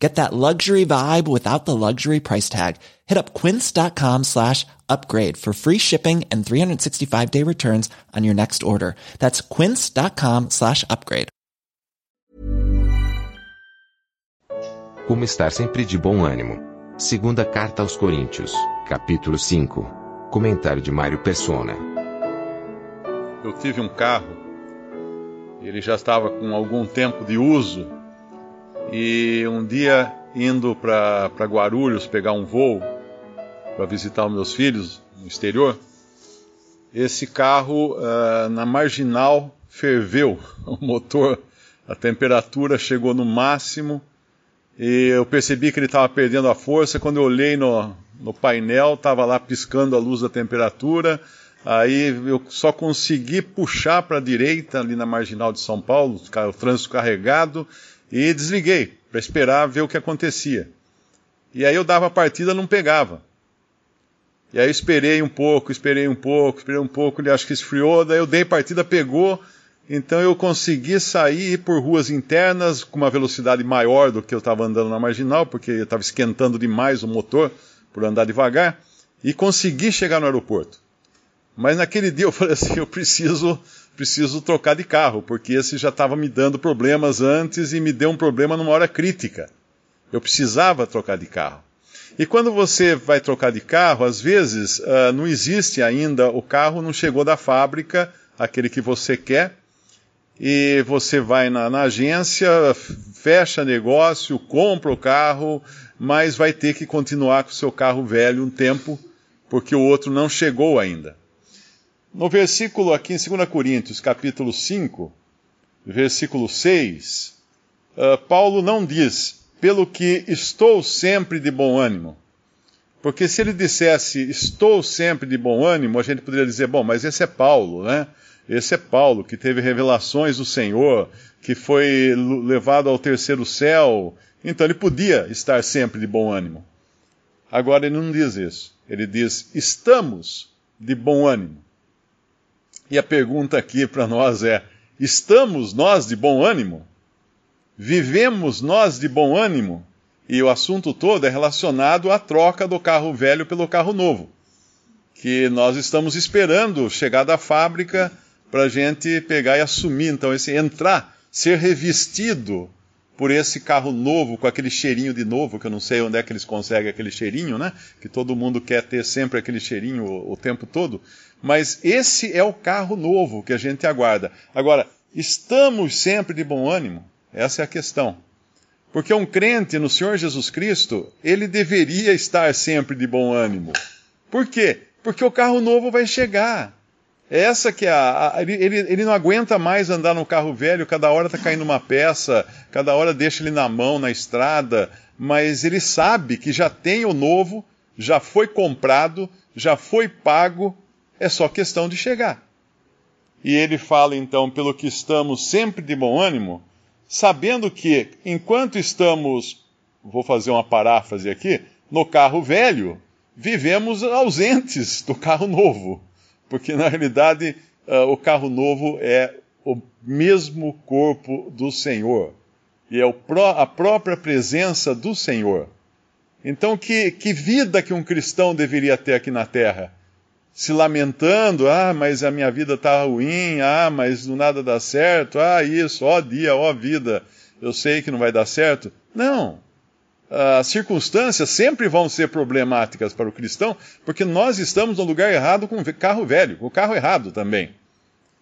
Get that luxury vibe without the luxury price tag. Hit up quince.com slash upgrade for free shipping and 365 day returns on your next order. That's quince.com slash upgrade. Como estar sempre de bom ânimo. Segunda carta aos Coríntios, capítulo 5. Comentário de Mário Persona. Eu tive um carro, ele já estava com algum tempo de uso, e um dia indo para Guarulhos pegar um voo para visitar os meus filhos no exterior, esse carro uh, na marginal ferveu, o motor, a temperatura chegou no máximo e eu percebi que ele estava perdendo a força. Quando eu olhei no, no painel, estava lá piscando a luz da temperatura. Aí eu só consegui puxar para a direita, ali na marginal de São Paulo, o trânsito carregado, e desliguei para esperar ver o que acontecia. E aí eu dava a partida, não pegava. E aí eu esperei um pouco, esperei um pouco, esperei um pouco, ele acho que esfriou, daí eu dei partida, pegou, então eu consegui sair por ruas internas com uma velocidade maior do que eu estava andando na marginal, porque eu estava esquentando demais o motor por andar devagar, e consegui chegar no aeroporto. Mas naquele dia eu falei assim, eu preciso, preciso trocar de carro, porque esse já estava me dando problemas antes e me deu um problema numa hora crítica. Eu precisava trocar de carro. E quando você vai trocar de carro, às vezes uh, não existe ainda, o carro não chegou da fábrica, aquele que você quer, e você vai na, na agência, fecha negócio, compra o carro, mas vai ter que continuar com o seu carro velho um tempo, porque o outro não chegou ainda. No versículo aqui em 2 Coríntios, capítulo 5, versículo 6, uh, ah, Paulo não diz pelo que estou sempre de bom ânimo. Porque se ele dissesse estou sempre de bom ânimo, a gente poderia dizer, bom, mas esse é Paulo, né? Esse é Paulo que teve revelações do Senhor, que foi levado ao terceiro céu, então ele podia estar sempre de bom ânimo. Agora ele não diz isso. Ele diz estamos de bom ânimo. E a pergunta aqui para nós é: estamos nós de bom ânimo? Vivemos nós de bom ânimo? E o assunto todo é relacionado à troca do carro velho pelo carro novo, que nós estamos esperando chegar da fábrica para a gente pegar e assumir, então, esse entrar, ser revestido por esse carro novo, com aquele cheirinho de novo, que eu não sei onde é que eles conseguem aquele cheirinho, né? Que todo mundo quer ter sempre aquele cheirinho o, o tempo todo. Mas esse é o carro novo que a gente aguarda. Agora, estamos sempre de bom ânimo? Essa é a questão. Porque um crente no Senhor Jesus Cristo, ele deveria estar sempre de bom ânimo. Por quê? Porque o carro novo vai chegar. Essa que é a, a ele, ele, não aguenta mais andar no carro velho, cada hora está caindo uma peça, cada hora deixa ele na mão, na estrada, mas ele sabe que já tem o novo, já foi comprado, já foi pago, é só questão de chegar. E ele fala então, pelo que estamos sempre de bom ânimo, sabendo que enquanto estamos, vou fazer uma paráfrase aqui, no carro velho, vivemos ausentes do carro novo. Porque na realidade uh, o carro novo é o mesmo corpo do Senhor. E é pró a própria presença do Senhor. Então, que, que vida que um cristão deveria ter aqui na terra? se lamentando, ah, mas a minha vida está ruim, ah, mas nada dá certo, ah, isso, ó dia, ó vida, eu sei que não vai dar certo. Não. As circunstâncias sempre vão ser problemáticas para o cristão, porque nós estamos no lugar errado com o carro velho, com o carro errado também.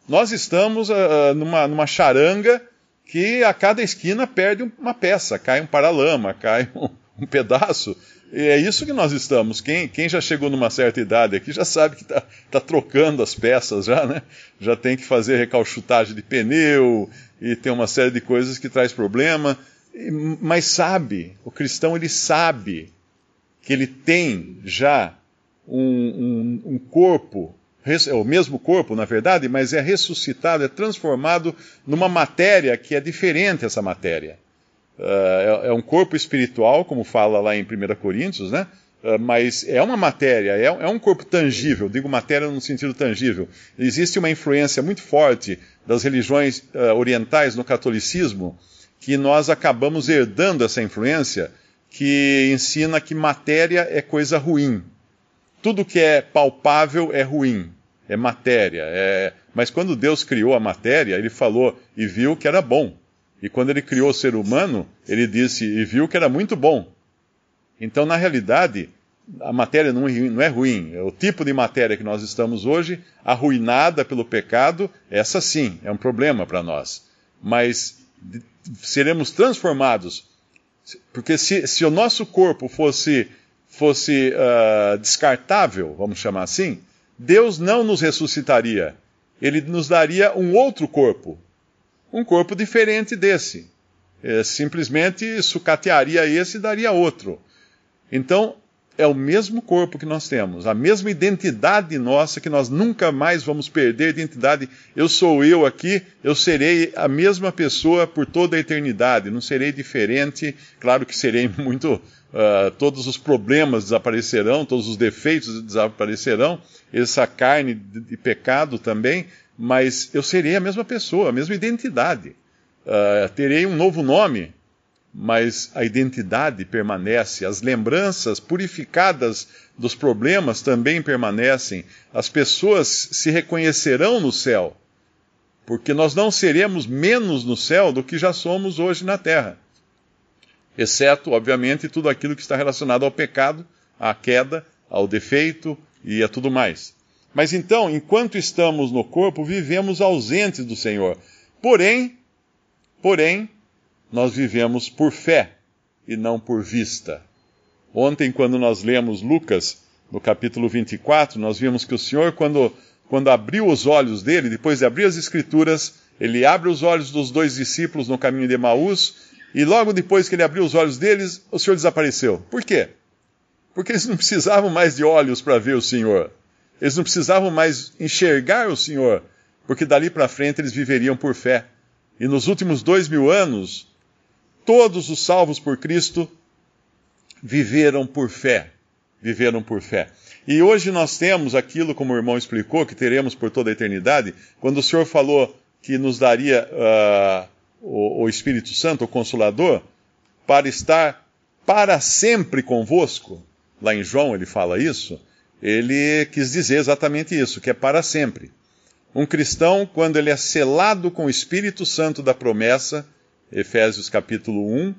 Nós estamos uh, numa, numa charanga que a cada esquina perde uma peça, cai um paralama, cai um, um pedaço. E é isso que nós estamos. Quem, quem já chegou numa certa idade aqui já sabe que está tá trocando as peças já, né? Já tem que fazer recalchutagem de pneu e tem uma série de coisas que traz problema. Mas sabe, o cristão ele sabe que ele tem já um, um, um corpo é o mesmo corpo, na verdade, mas é ressuscitado, é transformado numa matéria que é diferente essa matéria. Uh, é, é, um corpo espiritual, como fala lá em 1 Coríntios, né? Uh, mas é uma matéria, é, é, um corpo tangível, digo matéria no sentido tangível. Existe uma influência muito forte das religiões uh, orientais no catolicismo, que nós acabamos herdando essa influência, que ensina que matéria é coisa ruim. Tudo que é palpável é ruim, é matéria. É... Mas quando Deus criou a matéria, ele falou e viu que era bom. E quando ele criou o ser humano, ele disse e viu que era muito bom. Então, na realidade, a matéria não é ruim. É o tipo de matéria que nós estamos hoje, arruinada pelo pecado, essa sim é um problema para nós. Mas seremos transformados. Porque se, se o nosso corpo fosse, fosse uh, descartável, vamos chamar assim, Deus não nos ressuscitaria. Ele nos daria um outro corpo, um corpo diferente desse. É, simplesmente sucatearia esse e daria outro. Então, é o mesmo corpo que nós temos, a mesma identidade nossa que nós nunca mais vamos perder identidade. Eu sou eu aqui, eu serei a mesma pessoa por toda a eternidade, não serei diferente. Claro que serei muito. Uh, todos os problemas desaparecerão, todos os defeitos desaparecerão, essa carne de pecado também, mas eu serei a mesma pessoa, a mesma identidade. Uh, terei um novo nome, mas a identidade permanece, as lembranças purificadas dos problemas também permanecem, as pessoas se reconhecerão no céu, porque nós não seremos menos no céu do que já somos hoje na terra. Exceto, obviamente, tudo aquilo que está relacionado ao pecado, à queda, ao defeito e a tudo mais. Mas então, enquanto estamos no corpo, vivemos ausentes do Senhor. Porém, porém, nós vivemos por fé e não por vista. Ontem, quando nós lemos Lucas, no capítulo 24, nós vimos que o Senhor, quando, quando abriu os olhos dele, depois de abrir as Escrituras, ele abre os olhos dos dois discípulos no caminho de Emaús, e logo depois que ele abriu os olhos deles, o Senhor desapareceu. Por quê? Porque eles não precisavam mais de olhos para ver o Senhor. Eles não precisavam mais enxergar o Senhor, porque dali para frente eles viveriam por fé. E nos últimos dois mil anos, todos os salvos por Cristo viveram por fé. Viveram por fé. E hoje nós temos aquilo, como o irmão explicou, que teremos por toda a eternidade, quando o Senhor falou que nos daria uh, o, o Espírito Santo, o Consolador, para estar para sempre convosco. Lá em João ele fala isso. Ele quis dizer exatamente isso, que é para sempre. Um cristão, quando ele é selado com o Espírito Santo da promessa, Efésios capítulo 1,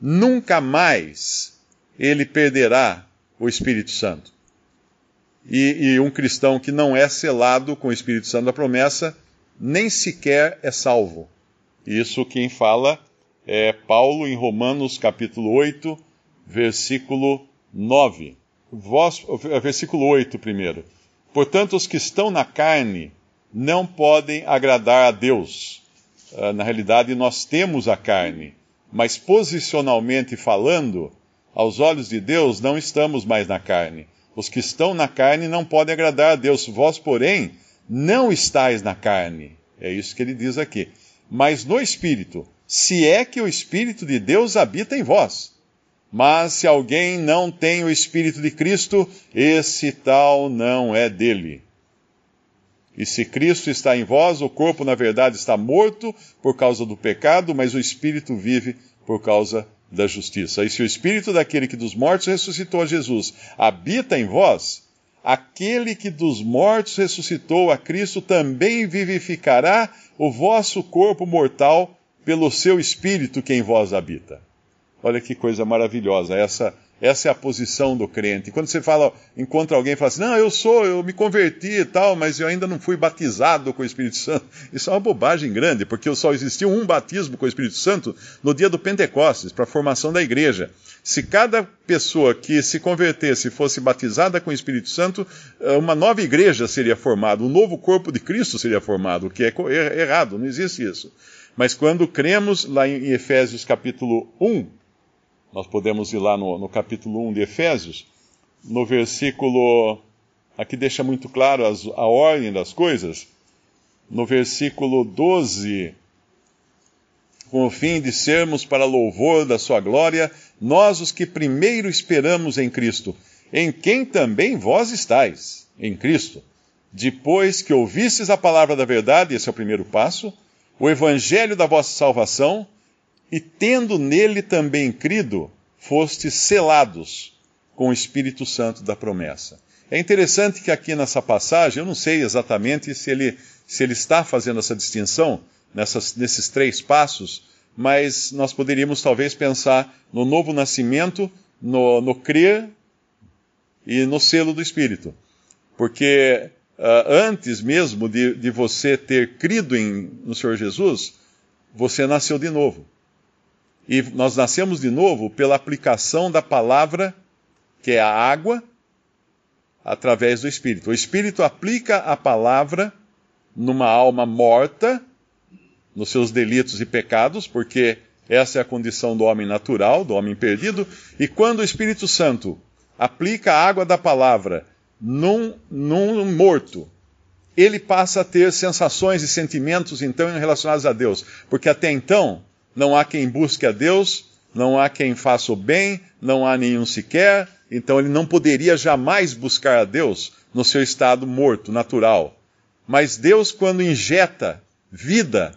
nunca mais ele perderá o Espírito Santo. E, e, um cristão que não é selado com o Espírito Santo da promessa, nem sequer é salvo. Isso quem fala é Paulo em Romanos capítulo 8, versículo 9. Vós, versículo 8 primeiro. Portanto, os que estão na carne não podem agradar a Deus na realidade, nós temos a carne, mas posicionalmente falando, aos olhos de Deus, não estamos mais na carne. Os que estão na carne não podem agradar a Deus. Vós, porém, não estáis na carne. É isso que ele diz aqui. Mas no Espírito, se é que o Espírito de Deus habita em vós. Mas se alguém não tem o Espírito de Cristo, esse tal não é dele. E se Cristo está em vós, o corpo, na verdade, está morto por causa do pecado, mas o espírito vive por causa da justiça. E se o espírito daquele que dos mortos ressuscitou a Jesus habita em vós, aquele que dos mortos ressuscitou a Cristo também vivificará o vosso corpo mortal pelo seu espírito que em vós habita. Olha que coisa maravilhosa essa essa é a posição do crente. Quando você fala, encontra alguém e fala assim, não, eu sou, eu me converti e tal, mas eu ainda não fui batizado com o Espírito Santo. Isso é uma bobagem grande, porque só existiu um batismo com o Espírito Santo no dia do Pentecostes, para a formação da igreja. Se cada pessoa que se convertesse fosse batizada com o Espírito Santo, eh, uma nova igreja seria formada, um novo corpo de Cristo seria formado, o que é errado, não existe isso. Mas quando cremos lá em Efésios capítulo 1, nós podemos ir lá no, no capítulo 1 de Efésios, no versículo aqui deixa muito claro as, a ordem das coisas. No versículo 12, com o fim de sermos para louvor da sua glória, nós os que primeiro esperamos em Cristo, em quem também vós estáis, em Cristo. Depois que ouvistes a palavra da verdade, esse é o primeiro passo, o evangelho da vossa salvação, e tendo nele também crido, fostes selados com o Espírito Santo da promessa. É interessante que aqui nessa passagem, eu não sei exatamente se ele, se ele está fazendo essa distinção nessas, nesses três passos, mas nós poderíamos talvez pensar no novo nascimento, no, no crer e no selo do Espírito. Porque uh, antes mesmo de, de você ter crido em, no Senhor Jesus, você nasceu de novo. E nós nascemos de novo pela aplicação da palavra, que é a água, através do Espírito. O Espírito aplica a palavra numa alma morta, nos seus delitos e pecados, porque essa é a condição do homem natural, do homem perdido, e quando o Espírito Santo aplica a água da palavra num, num morto, ele passa a ter sensações e sentimentos então relacionados a Deus, porque até então não há quem busque a Deus, não há quem faça o bem, não há nenhum sequer, então ele não poderia jamais buscar a Deus no seu estado morto, natural. Mas Deus, quando injeta vida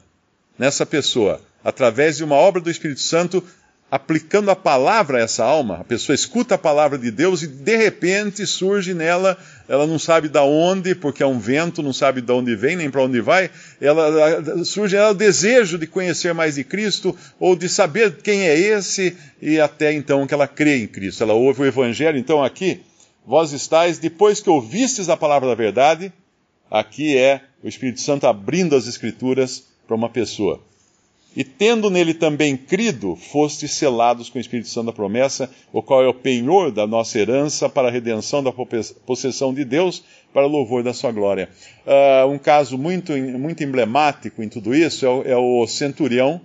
nessa pessoa, através de uma obra do Espírito Santo, aplicando a palavra a essa alma, a pessoa escuta a palavra de Deus e de repente surge nela, ela não sabe de onde, porque é um vento, não sabe de onde vem nem para onde vai, ela surge nela o desejo de conhecer mais de Cristo ou de saber quem é esse e até então que ela crê em Cristo. Ela ouve o evangelho, então aqui, vós estáis depois que ouvistes a palavra da verdade, aqui é o Espírito Santo abrindo as escrituras para uma pessoa. E tendo nele também crido, fostes selados com o Espírito Santo da promessa, o qual é o penhor da nossa herança para a redenção da possessão de Deus, para o louvor da sua glória. Uh, um caso muito, muito emblemático em tudo isso é o, é o centurião,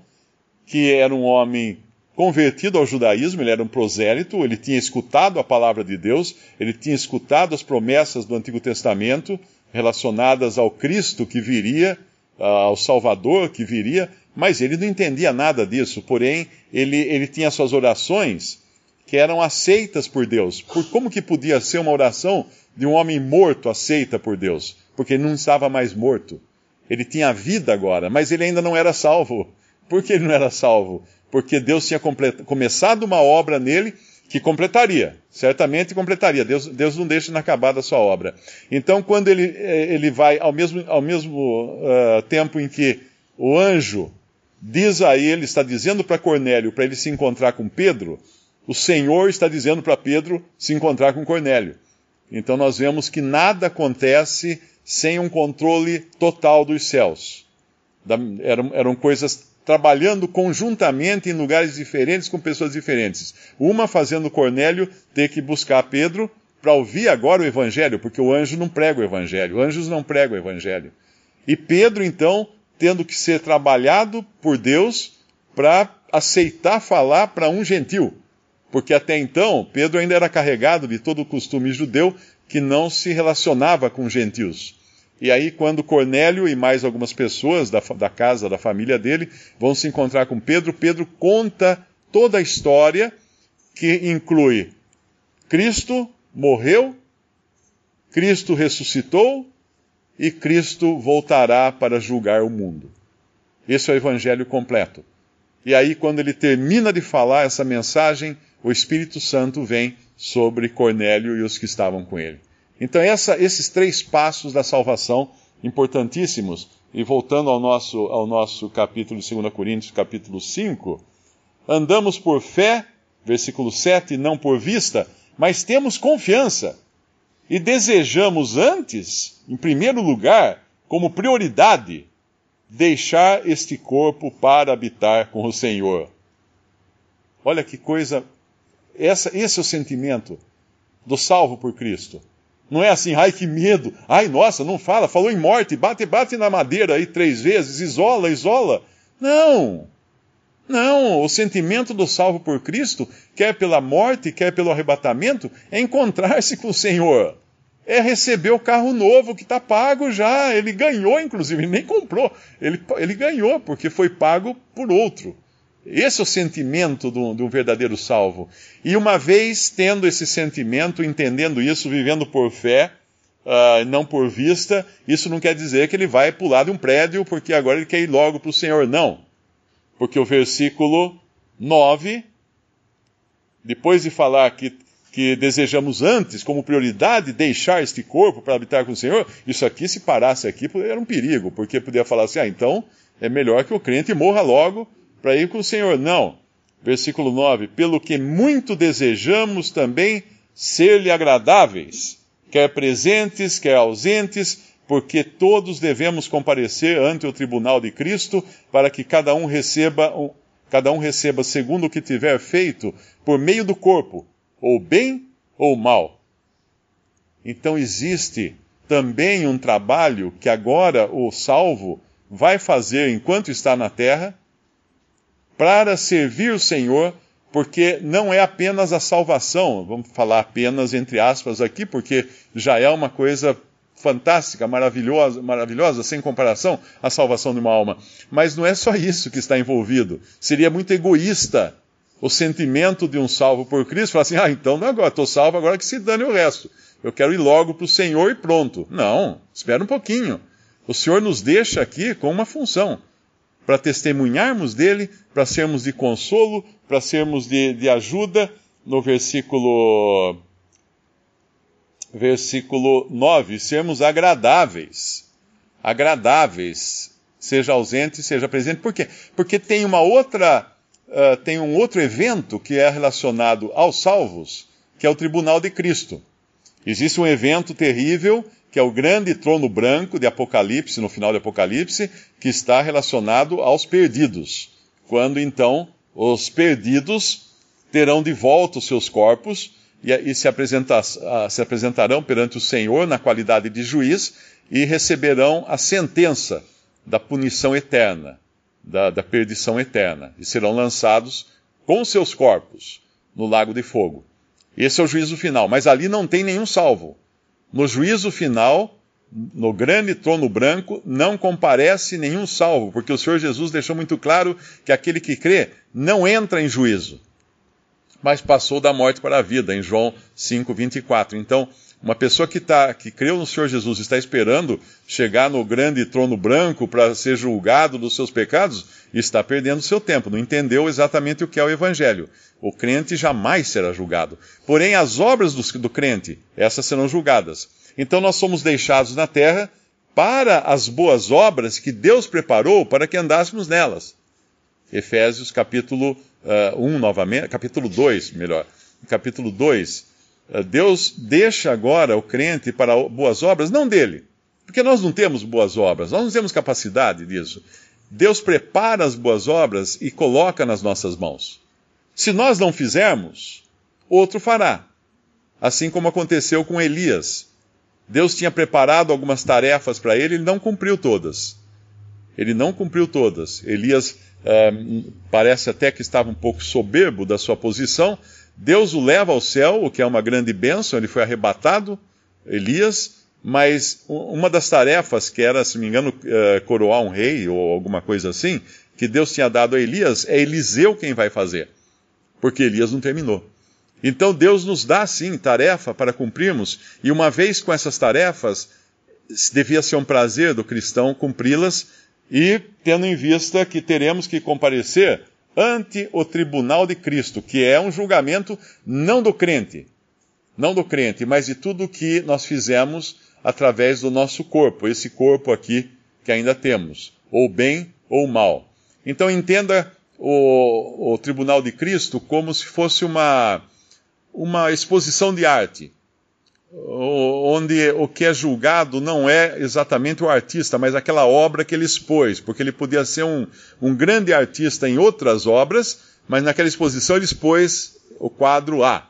que era um homem convertido ao judaísmo, ele era um prosélito, ele tinha escutado a palavra de Deus, ele tinha escutado as promessas do Antigo Testamento relacionadas ao Cristo que viria, ao Salvador que viria, mas ele não entendia nada disso, porém, ele, ele tinha suas orações que eram aceitas por Deus. Por como que podia ser uma oração de um homem morto aceita por Deus? Porque ele não estava mais morto. Ele tinha vida agora, mas ele ainda não era salvo. Por que ele não era salvo? Porque Deus tinha começado uma obra nele que completaria, certamente completaria. Deus, Deus não deixa inacabada a sua obra. Então, quando ele, eh, ele vai, ao mesmo, ao mesmo uh, tempo em que o anjo diz a ele, está dizendo para Cornélio para ele se encontrar com Pedro, o Senhor está dizendo para Pedro se encontrar com Cornélio. Então nós vemos que nada acontece sem um controle total dos céus. eram, eram coisas trabalhando conjuntamente em lugares diferentes com pessoas diferentes. Uma fazendo Cornélio ter que buscar Pedro para ouvir agora o evangelho, porque o anjo não prega o evangelho, anjos não pregam o evangelho. E Pedro, então, tendo que ser trabalhado por Deus para aceitar falar para um gentil. Porque até então, Pedro ainda era carregado de todo o costume judeu que não se relacionava com gentios. E aí, quando Cornélio e mais algumas pessoas da, da casa, da família dele, vão se encontrar com Pedro, Pedro conta toda a história que inclui Cristo morreu, Cristo ressuscitou e Cristo voltará para julgar o mundo. Esse é o evangelho completo. E aí, quando ele termina de falar essa mensagem, o Espírito Santo vem sobre Cornélio e os que estavam com ele. Então, essa, esses três passos da salvação, importantíssimos, e voltando ao nosso, ao nosso capítulo de 2 Coríntios, capítulo 5, andamos por fé, versículo 7, não por vista, mas temos confiança e desejamos antes, em primeiro lugar, como prioridade, deixar este corpo para habitar com o Senhor. Olha que coisa. Essa, esse é o sentimento do salvo por Cristo. Não é assim, ai que medo, ai nossa, não fala, falou em morte, bate, bate na madeira aí três vezes, isola, isola. Não! Não, o sentimento do salvo por Cristo, quer pela morte, quer pelo arrebatamento, é encontrar-se com o Senhor. é receber o carro novo que está pago já. Ele ganhou, inclusive, ele nem comprou. Ele, ele ganhou, porque foi pago por outro. Esse é o sentimento de um verdadeiro salvo. E uma vez tendo esse sentimento, entendendo isso, vivendo por fé, uh, não por vista, isso não quer dizer que ele vai pular de um prédio porque agora ele quer ir logo para o Senhor. Não. Porque o versículo 9, depois de falar que que desejamos antes, como prioridade, deixar este corpo para habitar com o Senhor, isso aqui, se parasse aqui, era um perigo, porque podia falar assim: ah, então é melhor que o crente morra logo para ir com o Senhor. Não. Versículo 9: Pelo que muito desejamos também ser-lhe agradáveis, quer presentes, quer ausentes, porque todos devemos comparecer ante o tribunal de Cristo, para que cada um receba, cada um receba segundo o que tiver feito por meio do corpo ou bem ou mal. Então existe também um trabalho que agora o salvo vai fazer enquanto está na terra para servir o Senhor, porque não é apenas a salvação, vamos falar apenas entre aspas aqui, porque já é uma coisa fantástica, maravilhosa, maravilhosa, sem comparação, a salvação de uma alma. Mas não é só isso que está envolvido. Seria muito egoísta o sentimento de um salvo por Cristo, falar assim, ah, então não agora, estou salvo, agora que se dane o resto. Eu quero ir logo para o Senhor e pronto. Não, espera um pouquinho. O Senhor nos deixa aqui com uma função, para testemunharmos dele, para sermos de consolo, para sermos de, de ajuda. No versículo, versículo 9, sermos agradáveis. Agradáveis, seja ausente, seja presente. Por quê? Porque tem uma outra uh, tem um outro evento que é relacionado aos salvos, que é o tribunal de Cristo. Existe um evento terrível, que é o grande trono branco de Apocalipse, no final de Apocalipse, que está relacionado aos perdidos. Quando então os perdidos terão de volta os seus corpos e, e se, uh, se apresentarão perante o Senhor na qualidade de juiz e receberão a sentença da punição eterna da, da perdição eterna e serão lançados com seus corpos no lago de fogo. Esse é o juízo final, mas ali não tem nenhum salvo. No juízo final, no grande trono branco, não comparece nenhum salvo, porque o Senhor Jesus deixou muito claro que aquele que crê não entra em juízo, mas passou da morte para a vida, em João 5, 24. Então, uma pessoa que, tá, que creu no Senhor Jesus está esperando chegar no grande trono branco para ser julgado dos seus pecados, está perdendo seu tempo, não entendeu exatamente o que é o Evangelho. O crente jamais será julgado. Porém, as obras do, do crente, essas serão julgadas. Então, nós somos deixados na terra para as boas obras que Deus preparou para que andássemos nelas. Efésios capítulo uh, 1 novamente, capítulo 2, melhor. Capítulo 2, eh, Deus deixa agora o crente para boas obras, não dele, porque nós não temos boas obras, nós não temos capacidade disso. Deus prepara as boas obras e coloca nas nossas mãos. Se nós não fizermos, outro fará. Assim como aconteceu com Elias. Deus tinha preparado algumas tarefas para ele, ele não cumpriu todas. Ele não cumpriu todas. Elias eh, parece até que estava um pouco soberbo da sua posição, Deus o leva ao céu, o que é uma grande bênção, ele foi arrebatado, Elias, mas uma das tarefas, que era, se me engano, eh, coroar um rei ou alguma coisa assim, que Deus tinha dado a Elias, é Eliseu quem vai fazer, porque Elias não terminou. Então Deus nos dá, sim, tarefa para cumprirmos, e uma vez com essas tarefas, devia ser um prazer do cristão cumpri-las, e tendo em vista que teremos que comparecer ante o tribunal de Cristo, que é um julgamento não do crente, não do crente, mas de tudo que nós fizemos através do nosso corpo, esse corpo aqui que ainda temos, ou bem ou mal. Então entenda o, o tribunal de Cristo como se fosse uma, uma exposição de arte onde o que é julgado não é exatamente o artista, mas aquela obra que ele expôs, porque ele podia ser um, um grande artista em outras obras, mas naquela exposição ele expôs o quadro A.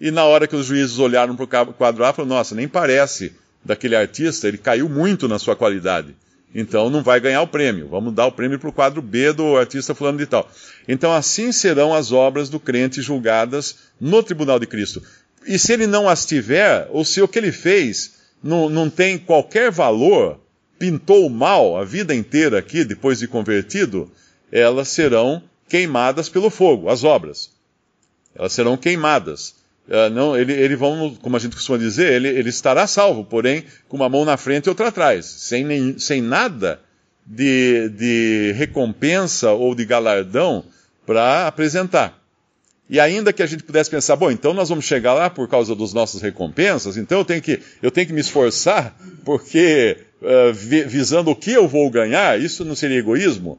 E na hora que os juízes olharam para o quadro A, falaram: nossa, nem parece daquele artista, ele caiu muito na sua qualidade. Então não vai ganhar o prêmio. Vamos dar o prêmio para o quadro B do artista fulano de tal. Então assim serão as obras do crente julgadas no tribunal de Cristo e se ele não as tiver, ou se o que ele fez não, não tem qualquer valor, pintou mal a vida inteira aqui, depois de convertido, elas serão queimadas pelo fogo, as obras. Elas serão queimadas. Uh, não, ele, ele vão, como a gente costuma dizer, ele, ele estará salvo, porém com uma mão na frente e outra atrás, sem, nem, sem nada de, de recompensa ou de galardão para apresentar. E ainda que a gente pudesse pensar, bom, então nós vamos chegar lá por causa dos nossas recompensas, então eu tenho que, eu tenho que me esforçar, porque uh, visando o que eu vou ganhar, isso não seria egoísmo?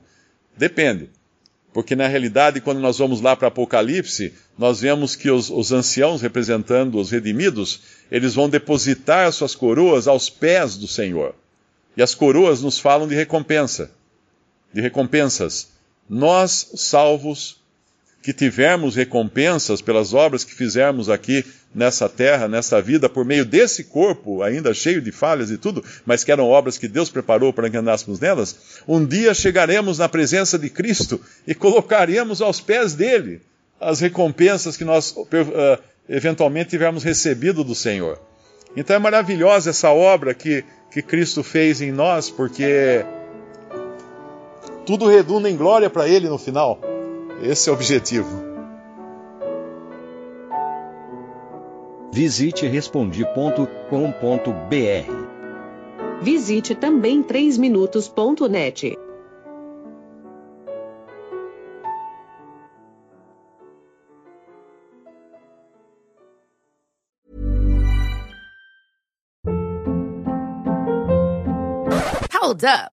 Depende. Porque na realidade, quando nós vamos lá para Apocalipse, nós vemos que os, os anciãos representando os redimidos, eles vão depositar suas coroas aos pés do Senhor. E as coroas nos falam de recompensa, de recompensas. Nós, salvos, que tivermos recompensas pelas obras que fizermos aqui nessa terra, nessa vida, por meio desse corpo, ainda cheio de falhas e tudo, mas que eram obras que Deus preparou para que andássemos nelas, um dia chegaremos na presença de Cristo e colocaremos aos pés dele as recompensas que nós uh, eventualmente tivermos recebido do Senhor. Então é maravilhosa essa obra que, que Cristo fez em nós, porque tudo redunda em glória para Ele no final. Esse é o objetivo. Visite respondi.com.br. Visite também 3minutos.net. Hold up.